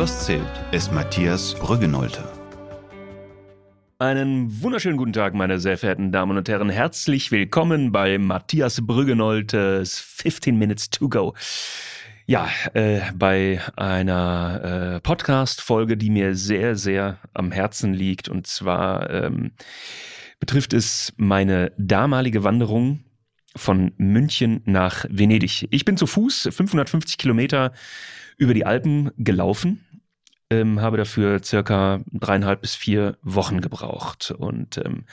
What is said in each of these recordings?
Was zählt, ist Matthias Brüggenolte. Einen wunderschönen guten Tag, meine sehr verehrten Damen und Herren. Herzlich willkommen bei Matthias Brüggenoltes 15 Minutes to Go. Ja, äh, bei einer äh, Podcast-Folge, die mir sehr, sehr am Herzen liegt. Und zwar ähm, betrifft es meine damalige Wanderung von München nach Venedig. Ich bin zu Fuß 550 Kilometer über die Alpen gelaufen ähm, habe dafür circa dreieinhalb bis vier Wochen gebraucht. Und ähm,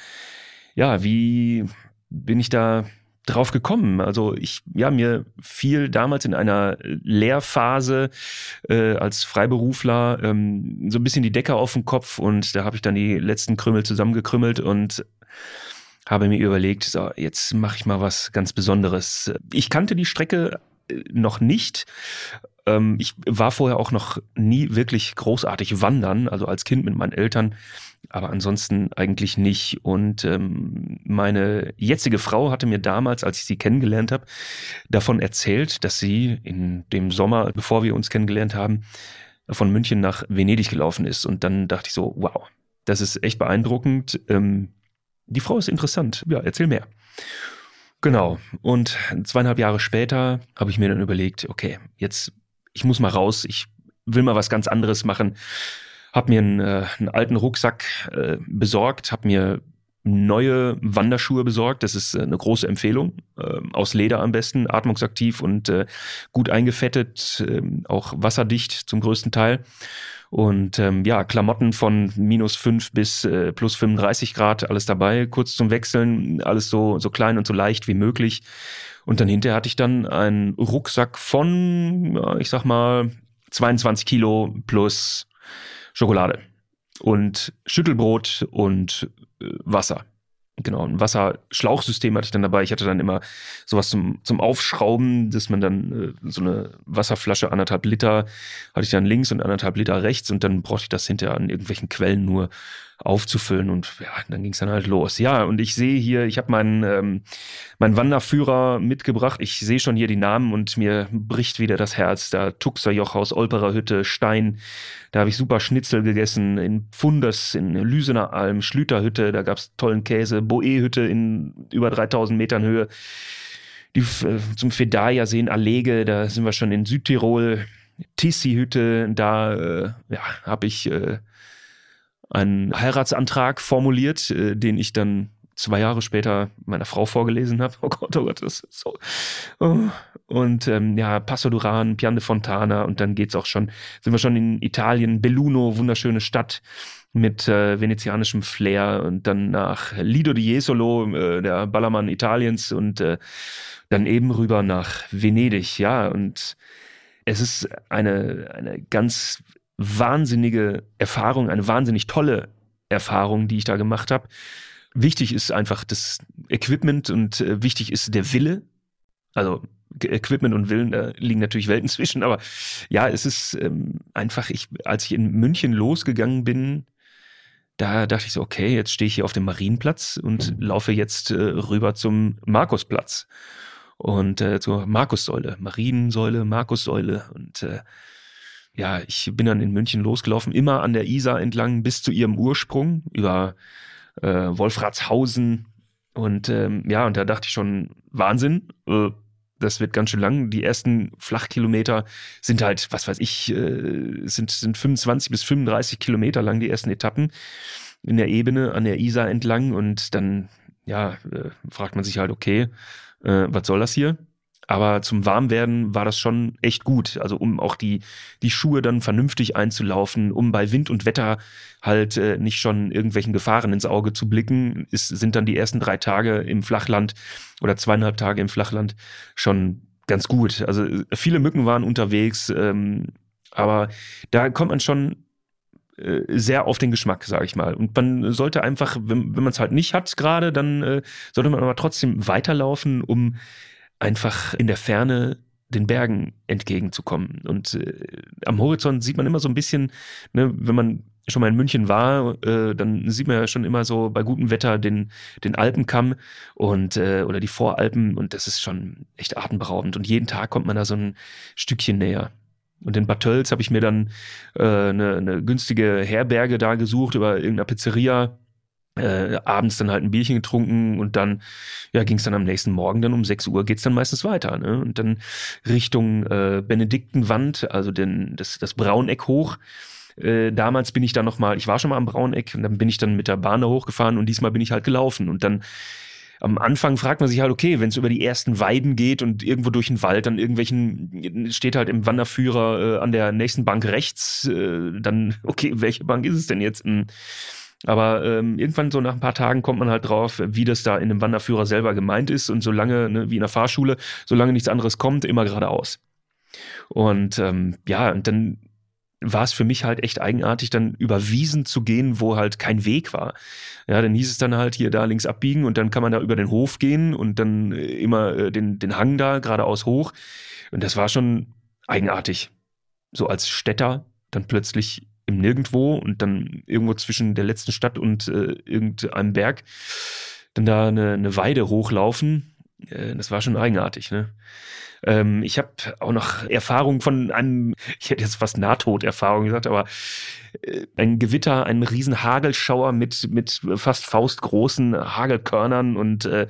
ja, wie bin ich da drauf gekommen? Also ich, ja, mir fiel damals in einer Lehrphase äh, als Freiberufler ähm, so ein bisschen die Decke auf den Kopf und da habe ich dann die letzten Krümel zusammengekrümmelt und habe mir überlegt, so, jetzt mache ich mal was ganz Besonderes. Ich kannte die Strecke noch nicht ähm, ich war vorher auch noch nie wirklich großartig wandern, also als Kind mit meinen Eltern, aber ansonsten eigentlich nicht. Und ähm, meine jetzige Frau hatte mir damals, als ich sie kennengelernt habe, davon erzählt, dass sie in dem Sommer, bevor wir uns kennengelernt haben, von München nach Venedig gelaufen ist. Und dann dachte ich so, wow, das ist echt beeindruckend. Ähm, die Frau ist interessant. Ja, erzähl mehr. Genau. Und zweieinhalb Jahre später habe ich mir dann überlegt, okay, jetzt ich muss mal raus, ich will mal was ganz anderes machen. Hab mir einen, äh, einen alten Rucksack äh, besorgt, hab mir neue Wanderschuhe besorgt. Das ist äh, eine große Empfehlung. Äh, aus Leder am besten, atmungsaktiv und äh, gut eingefettet, äh, auch wasserdicht zum größten Teil. Und ähm, ja, Klamotten von minus fünf bis äh, plus 35 Grad, alles dabei, kurz zum Wechseln, alles so, so klein und so leicht wie möglich. Und dann hinterher hatte ich dann einen Rucksack von, ich sag mal, 22 Kilo plus Schokolade und Schüttelbrot und äh, Wasser. Genau, ein Wasserschlauchsystem hatte ich dann dabei. Ich hatte dann immer sowas zum, zum Aufschrauben, dass man dann äh, so eine Wasserflasche anderthalb Liter hatte ich dann links und anderthalb Liter rechts und dann brauchte ich das hinterher an irgendwelchen Quellen nur aufzufüllen und ja, dann ging es dann halt los. Ja, und ich sehe hier, ich habe meinen ähm, meinen Wanderführer mitgebracht. Ich sehe schon hier die Namen und mir bricht wieder das Herz. Da Tuxer Jochhaus, Olperer Hütte, Stein. Da habe ich super Schnitzel gegessen in Pfunders, in Lüsener Alm, Schlüterhütte, da gab's tollen Käse, Boe-Hütte in über 3000 Metern Höhe. Die äh, zum Fedaya sehen Allege, da sind wir schon in Südtirol. Tissi-Hütte, da äh, ja, habe ich äh, einen Heiratsantrag formuliert, äh, den ich dann zwei Jahre später meiner Frau vorgelesen habe. Oh Gott, oh Gott, das ist so. Oh. Und ähm, ja, Passo Duran, Pian de Fontana und dann geht's auch schon, sind wir schon in Italien, Belluno, wunderschöne Stadt mit äh, venezianischem Flair und dann nach Lido di Jesolo, äh, der Ballermann Italiens und äh, dann eben rüber nach Venedig, ja, und es ist eine, eine ganz wahnsinnige Erfahrung, eine wahnsinnig tolle Erfahrung, die ich da gemacht habe. Wichtig ist einfach das Equipment und äh, wichtig ist der Wille. Also Equipment und Willen, da liegen natürlich Welten zwischen, aber ja, es ist ähm, einfach, ich, als ich in München losgegangen bin, da dachte ich so, okay, jetzt stehe ich hier auf dem Marienplatz und laufe jetzt äh, rüber zum Markusplatz und äh, zur Markussäule, Mariensäule, Markussäule und äh, ja, ich bin dann in München losgelaufen, immer an der Isar entlang bis zu ihrem Ursprung über äh, Wolfratshausen. Und ähm, ja, und da dachte ich schon, Wahnsinn, äh, das wird ganz schön lang. Die ersten Flachkilometer sind halt, was weiß ich, äh, sind, sind 25 bis 35 Kilometer lang, die ersten Etappen in der Ebene an der Isar entlang. Und dann, ja, äh, fragt man sich halt, okay, äh, was soll das hier? Aber zum Warmwerden war das schon echt gut. Also um auch die, die Schuhe dann vernünftig einzulaufen, um bei Wind und Wetter halt äh, nicht schon irgendwelchen Gefahren ins Auge zu blicken, ist, sind dann die ersten drei Tage im Flachland oder zweieinhalb Tage im Flachland schon ganz gut. Also viele Mücken waren unterwegs, ähm, aber da kommt man schon äh, sehr auf den Geschmack, sage ich mal. Und man sollte einfach, wenn, wenn man es halt nicht hat gerade, dann äh, sollte man aber trotzdem weiterlaufen, um einfach in der Ferne den Bergen entgegenzukommen. Und äh, am Horizont sieht man immer so ein bisschen, ne, wenn man schon mal in München war, äh, dann sieht man ja schon immer so bei gutem Wetter den, den Alpenkamm und äh, oder die Voralpen und das ist schon echt atemberaubend. Und jeden Tag kommt man da so ein Stückchen näher. Und in Bad Tölz habe ich mir dann äh, eine, eine günstige Herberge da gesucht über irgendeiner Pizzeria. Äh, abends dann halt ein Bierchen getrunken und dann ja ging es dann am nächsten Morgen dann um 6 Uhr geht's dann meistens weiter ne? und dann Richtung äh, Benediktenwand also den, das, das Brauneck hoch äh, damals bin ich dann nochmal, ich war schon mal am Brauneck und dann bin ich dann mit der Bahn da hochgefahren und diesmal bin ich halt gelaufen und dann am Anfang fragt man sich halt, okay, wenn es über die ersten Weiden geht und irgendwo durch den Wald, dann irgendwelchen, steht halt im Wanderführer äh, an der nächsten Bank rechts, äh, dann, okay, welche Bank ist es denn jetzt? Hm. Aber ähm, irgendwann so nach ein paar Tagen kommt man halt drauf, wie das da in dem Wanderführer selber gemeint ist. Und solange, ne, wie in der Fahrschule, solange nichts anderes kommt, immer geradeaus. Und ähm, ja, und dann war es für mich halt echt eigenartig, dann über Wiesen zu gehen, wo halt kein Weg war. Ja, dann hieß es dann halt hier da links abbiegen und dann kann man da über den Hof gehen und dann äh, immer äh, den, den Hang da geradeaus hoch. Und das war schon eigenartig. So als Städter dann plötzlich im Nirgendwo und dann irgendwo zwischen der letzten Stadt und äh, irgendeinem Berg dann da eine, eine Weide hochlaufen. Äh, das war schon eigenartig, ne? Ähm, ich habe auch noch Erfahrung von einem, ich hätte jetzt fast Nahtoderfahrung gesagt, aber äh, ein Gewitter, ein riesen Hagelschauer mit, mit fast faustgroßen Hagelkörnern und äh,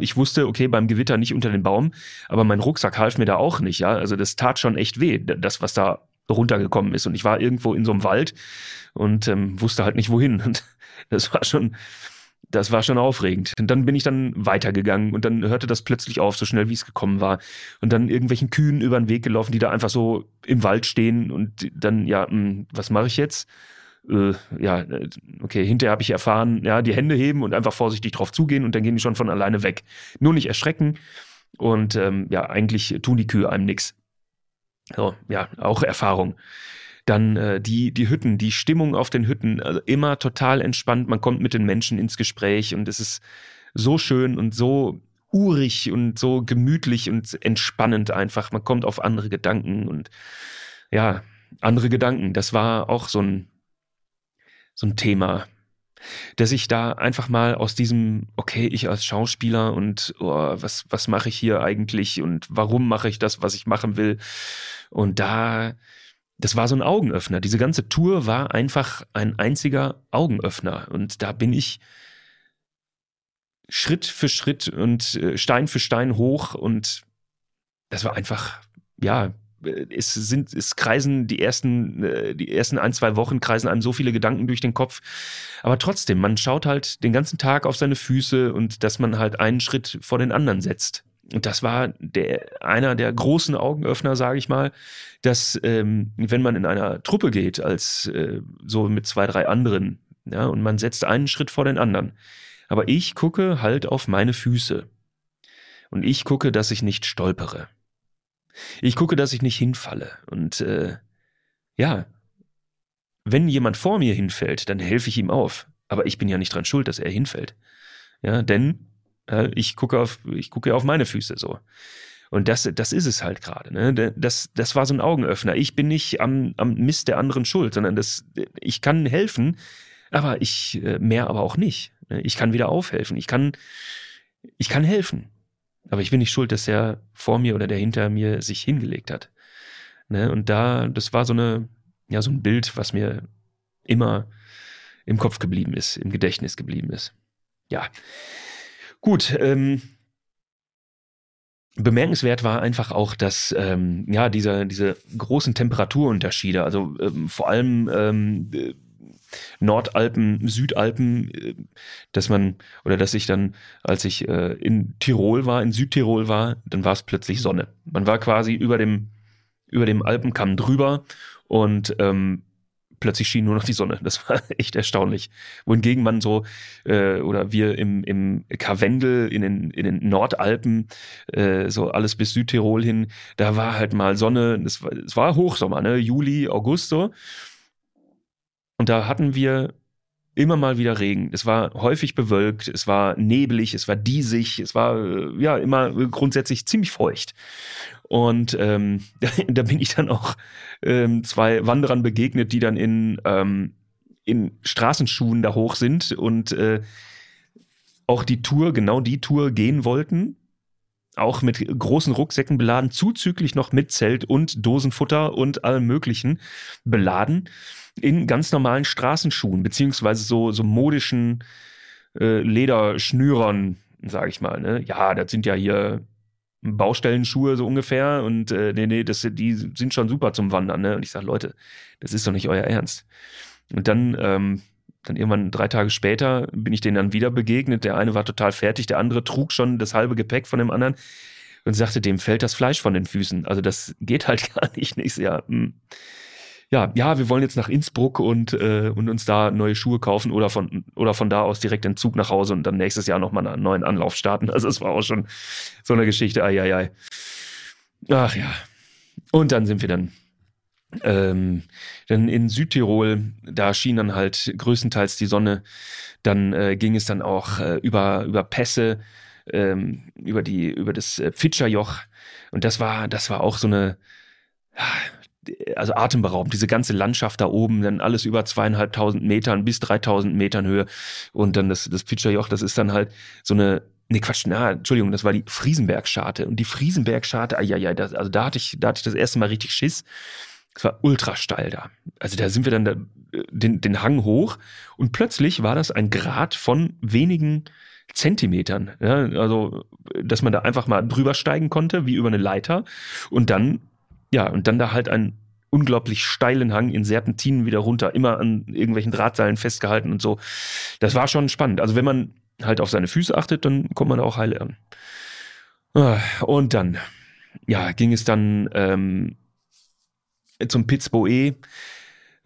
ich wusste, okay, beim Gewitter nicht unter den Baum, aber mein Rucksack half mir da auch nicht, ja. Also das tat schon echt weh, das, was da runtergekommen ist. Und ich war irgendwo in so einem Wald und ähm, wusste halt nicht wohin. Und das war schon, das war schon aufregend. Und dann bin ich dann weitergegangen und dann hörte das plötzlich auf, so schnell wie es gekommen war. Und dann irgendwelchen Kühen über den Weg gelaufen, die da einfach so im Wald stehen und dann, ja, mh, hm, was mache ich jetzt? Äh, ja, äh, okay, hinterher habe ich erfahren, ja, die Hände heben und einfach vorsichtig drauf zugehen und dann gehen die schon von alleine weg. Nur nicht erschrecken und ähm, ja, eigentlich tun die Kühe einem nichts. So, ja, auch Erfahrung. Dann äh, die, die Hütten, die Stimmung auf den Hütten, also immer total entspannt. Man kommt mit den Menschen ins Gespräch und es ist so schön und so urig und so gemütlich und entspannend einfach. Man kommt auf andere Gedanken und ja, andere Gedanken. Das war auch so ein, so ein Thema, dass ich da einfach mal aus diesem, okay, ich als Schauspieler und oh, was, was mache ich hier eigentlich und warum mache ich das, was ich machen will? Und da das war so ein Augenöffner. Diese ganze Tour war einfach ein einziger Augenöffner. Und da bin ich Schritt für Schritt und äh, Stein für Stein hoch. Und das war einfach, ja, es sind, es kreisen die ersten, äh, die ersten ein, zwei Wochen kreisen einem so viele Gedanken durch den Kopf. Aber trotzdem, man schaut halt den ganzen Tag auf seine Füße und dass man halt einen Schritt vor den anderen setzt. Und das war der, einer der großen Augenöffner, sage ich mal, dass ähm, wenn man in einer Truppe geht, als äh, so mit zwei, drei anderen, ja, und man setzt einen Schritt vor den anderen. Aber ich gucke halt auf meine Füße. Und ich gucke, dass ich nicht stolpere. Ich gucke, dass ich nicht hinfalle. Und äh, ja, wenn jemand vor mir hinfällt, dann helfe ich ihm auf. Aber ich bin ja nicht dran schuld, dass er hinfällt. Ja, denn ich gucke auf, ich gucke auf meine Füße so. Und das, das ist es halt gerade. Ne? Das, das war so ein Augenöffner. Ich bin nicht am, am Mist der anderen schuld, sondern das, ich kann helfen, aber ich äh, mehr aber auch nicht. Ne? Ich kann wieder aufhelfen. Ich kann, ich kann helfen. Aber ich bin nicht schuld, dass er vor mir oder der hinter mir sich hingelegt hat. Ne? Und da, das war so eine, ja, so ein Bild, was mir immer im Kopf geblieben ist, im Gedächtnis geblieben ist. Ja. Gut, ähm, Bemerkenswert war einfach auch, dass ähm, ja diese diese großen Temperaturunterschiede, also ähm, vor allem ähm, äh, Nordalpen, Südalpen, äh, dass man oder dass ich dann, als ich äh, in Tirol war, in Südtirol war, dann war es plötzlich Sonne. Man war quasi über dem über dem Alpenkamm drüber und ähm, plötzlich schien nur noch die Sonne. Das war echt erstaunlich. Wohingegen man so, äh, oder wir im, im Karwendel in den, in den Nordalpen, äh, so alles bis Südtirol hin, da war halt mal Sonne, es war, es war Hochsommer, ne? Juli, August so. Und da hatten wir immer mal wieder Regen. Es war häufig bewölkt, es war neblig, es war diesig, es war äh, ja immer grundsätzlich ziemlich feucht. Und ähm, da bin ich dann auch ähm, zwei Wanderern begegnet, die dann in, ähm, in Straßenschuhen da hoch sind und äh, auch die Tour, genau die Tour gehen wollten, auch mit großen Rucksäcken beladen, zuzüglich noch mit Zelt und Dosenfutter und allem Möglichen beladen, in ganz normalen Straßenschuhen, beziehungsweise so, so modischen äh, Lederschnürern, sage ich mal. Ne? Ja, das sind ja hier Baustellenschuhe so ungefähr und äh, nee, nee, das, die sind schon super zum Wandern. Ne? Und ich sage, Leute, das ist doch nicht euer Ernst. Und dann, ähm, dann irgendwann drei Tage später bin ich denen dann wieder begegnet. Der eine war total fertig, der andere trug schon das halbe Gepäck von dem anderen und sagte, dem fällt das Fleisch von den Füßen. Also das geht halt gar nicht. Nächstes Jahr. Hm ja, ja, wir wollen jetzt nach Innsbruck und, äh, und uns da neue Schuhe kaufen oder von, oder von da aus direkt den Zug nach Hause und dann nächstes Jahr nochmal einen neuen Anlauf starten. Also es war auch schon so eine Geschichte. Ai, ai, ai. Ach ja. Und dann sind wir dann ähm, dann in Südtirol, da schien dann halt größtenteils die Sonne. Dann äh, ging es dann auch äh, über, über Pässe, ähm, über die, über das äh, Pfitscherjoch. Und das war, das war auch so eine, also atemberaubend, diese ganze Landschaft da oben, dann alles über zweieinhalbtausend Metern bis dreitausend Metern Höhe und dann das, das Pitscherjoch, das ist dann halt so eine, nee Quatsch, na, Entschuldigung, das war die Friesenbergscharte und die Friesenbergscharte, ja, ja, das, also da hatte ich, da hatte ich das erste Mal richtig Schiss. Es war ultra steil da. Also da sind wir dann da, den, den Hang hoch und plötzlich war das ein Grad von wenigen Zentimetern. Ja, also, dass man da einfach mal drüber steigen konnte, wie über eine Leiter. Und dann ja, und dann da halt einen unglaublich steilen Hang in Serpentinen wieder runter, immer an irgendwelchen Drahtseilen festgehalten und so. Das war schon spannend. Also wenn man halt auf seine Füße achtet, dann kommt man auch heil an. Ah, und dann, ja, ging es dann ähm, zum Pitzboe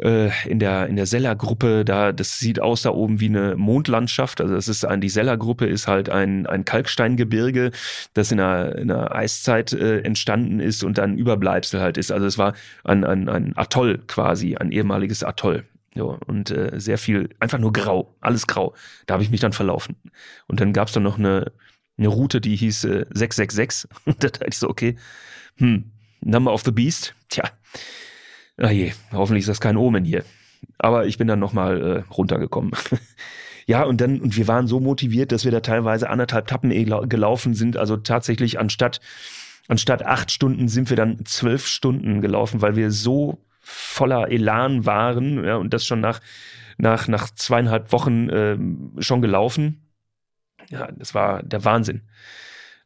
äh, in der, in der Seller-Gruppe, da, das sieht aus da oben wie eine Mondlandschaft. Also das ist ein, die Seller-Gruppe ist halt ein, ein Kalksteingebirge, das in einer, in einer Eiszeit äh, entstanden ist und ein Überbleibsel halt ist. Also es war ein, ein, ein Atoll quasi, ein ehemaliges Atoll. So, und äh, sehr viel, einfach nur grau, alles grau. Da habe ich mich dann verlaufen. Und dann gab es dann noch eine, eine Route, die hieß äh, 666. Und da dachte ich so, okay, hm, Number of the Beast, tja, Ah je, hoffentlich ist das kein Omen hier. Aber ich bin dann nochmal äh, runtergekommen. ja, und dann, und wir waren so motiviert, dass wir da teilweise anderthalb Tappen eh gelaufen sind. Also tatsächlich anstatt, anstatt acht Stunden sind wir dann zwölf Stunden gelaufen, weil wir so voller Elan waren, ja, und das schon nach, nach, nach zweieinhalb Wochen äh, schon gelaufen. Ja, das war der Wahnsinn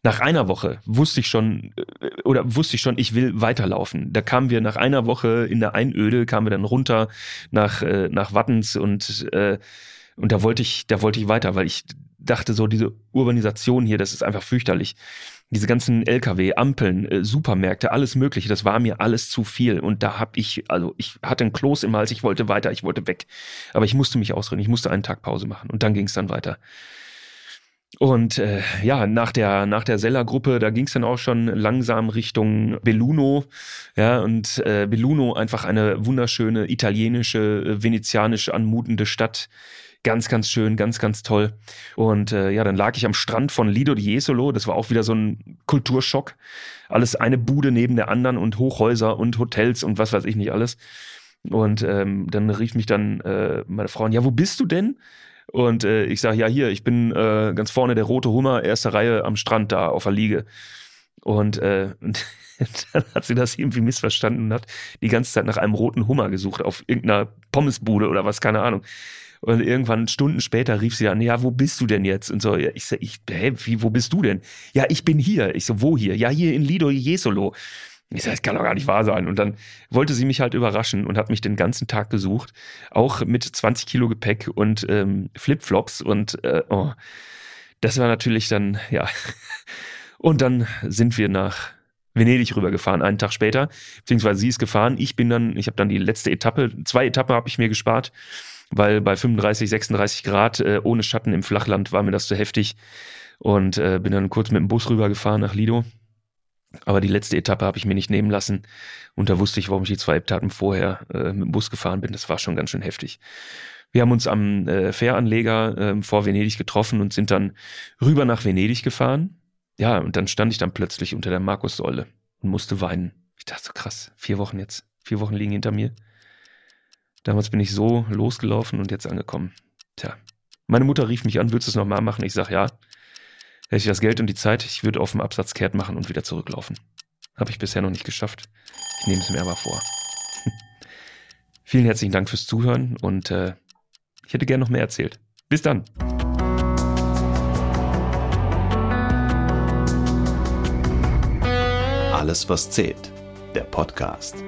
nach einer Woche wusste ich schon, äh, oder wusste ich schon, ich will weiterlaufen. Da kamen wir nach einer Woche in der Einöde, kamen wir dann runter nach, äh, nach Wattens und, äh, und da wollte ich, da wollte ich weiter, weil ich dachte so, diese Urbanisation hier, das ist einfach fürchterlich. Diese ganzen LKW, Ampeln, äh, Supermärkte, alles Mögliche, das war mir alles zu viel. Und da hab ich, also ich hatte einen Kloß im Hals, ich wollte weiter, ich wollte weg. Aber ich musste mich ausreden, ich musste einen Tag Pause machen und dann ging es dann weiter. Und äh, ja, nach der, nach der Seller-Gruppe, da ging es dann auch schon langsam Richtung Belluno. Ja, und äh, Belluno einfach eine wunderschöne, italienische, äh, venezianisch anmutende Stadt. Ganz, ganz schön, ganz, ganz toll. Und äh, ja, dann lag ich am Strand von Lido di Jesolo. Das war auch wieder so ein Kulturschock. Alles eine Bude neben der anderen und Hochhäuser und Hotels und was weiß ich nicht alles. Und ähm, dann rief mich dann äh, meine Frau, ja, wo bist du denn? Und äh, ich sage, ja, hier, ich bin äh, ganz vorne der rote Hummer, erste Reihe am Strand da auf der Liege. Und, äh, und dann hat sie das irgendwie missverstanden und hat die ganze Zeit nach einem roten Hummer gesucht, auf irgendeiner Pommesbude oder was, keine Ahnung. Und irgendwann Stunden später rief sie an, ja, wo bist du denn jetzt? Und so, ja, ich ich, hä, wie, wo bist du denn? Ja, ich bin hier. Ich so, wo hier? Ja, hier in Lido Jesolo. Ich sage, das kann doch gar nicht wahr sein. Und dann wollte sie mich halt überraschen und hat mich den ganzen Tag gesucht, auch mit 20 Kilo Gepäck und ähm, Flipflops. Und äh, oh, das war natürlich dann, ja. Und dann sind wir nach Venedig rübergefahren, einen Tag später, beziehungsweise sie ist gefahren. Ich bin dann, ich habe dann die letzte Etappe, zwei Etappen habe ich mir gespart, weil bei 35, 36 Grad äh, ohne Schatten im Flachland war mir das zu heftig. Und äh, bin dann kurz mit dem Bus rübergefahren nach Lido aber die letzte Etappe habe ich mir nicht nehmen lassen. Und da wusste ich, warum ich die zwei Etappen vorher äh, mit dem Bus gefahren bin. Das war schon ganz schön heftig. Wir haben uns am äh, Fähranleger äh, vor Venedig getroffen und sind dann rüber nach Venedig gefahren. Ja, und dann stand ich dann plötzlich unter der Markussäule und musste weinen. Ich dachte so krass, vier Wochen jetzt, vier Wochen liegen hinter mir. Damals bin ich so losgelaufen und jetzt angekommen. Tja, meine Mutter rief mich an, würdest du es nochmal machen? Ich sag ja. Hätte ich das Geld und die Zeit, ich würde auf dem Absatz kehrt machen und wieder zurücklaufen. Habe ich bisher noch nicht geschafft. Ich nehme es mir aber vor. Vielen herzlichen Dank fürs Zuhören und äh, ich hätte gern noch mehr erzählt. Bis dann. Alles, was zählt. Der Podcast.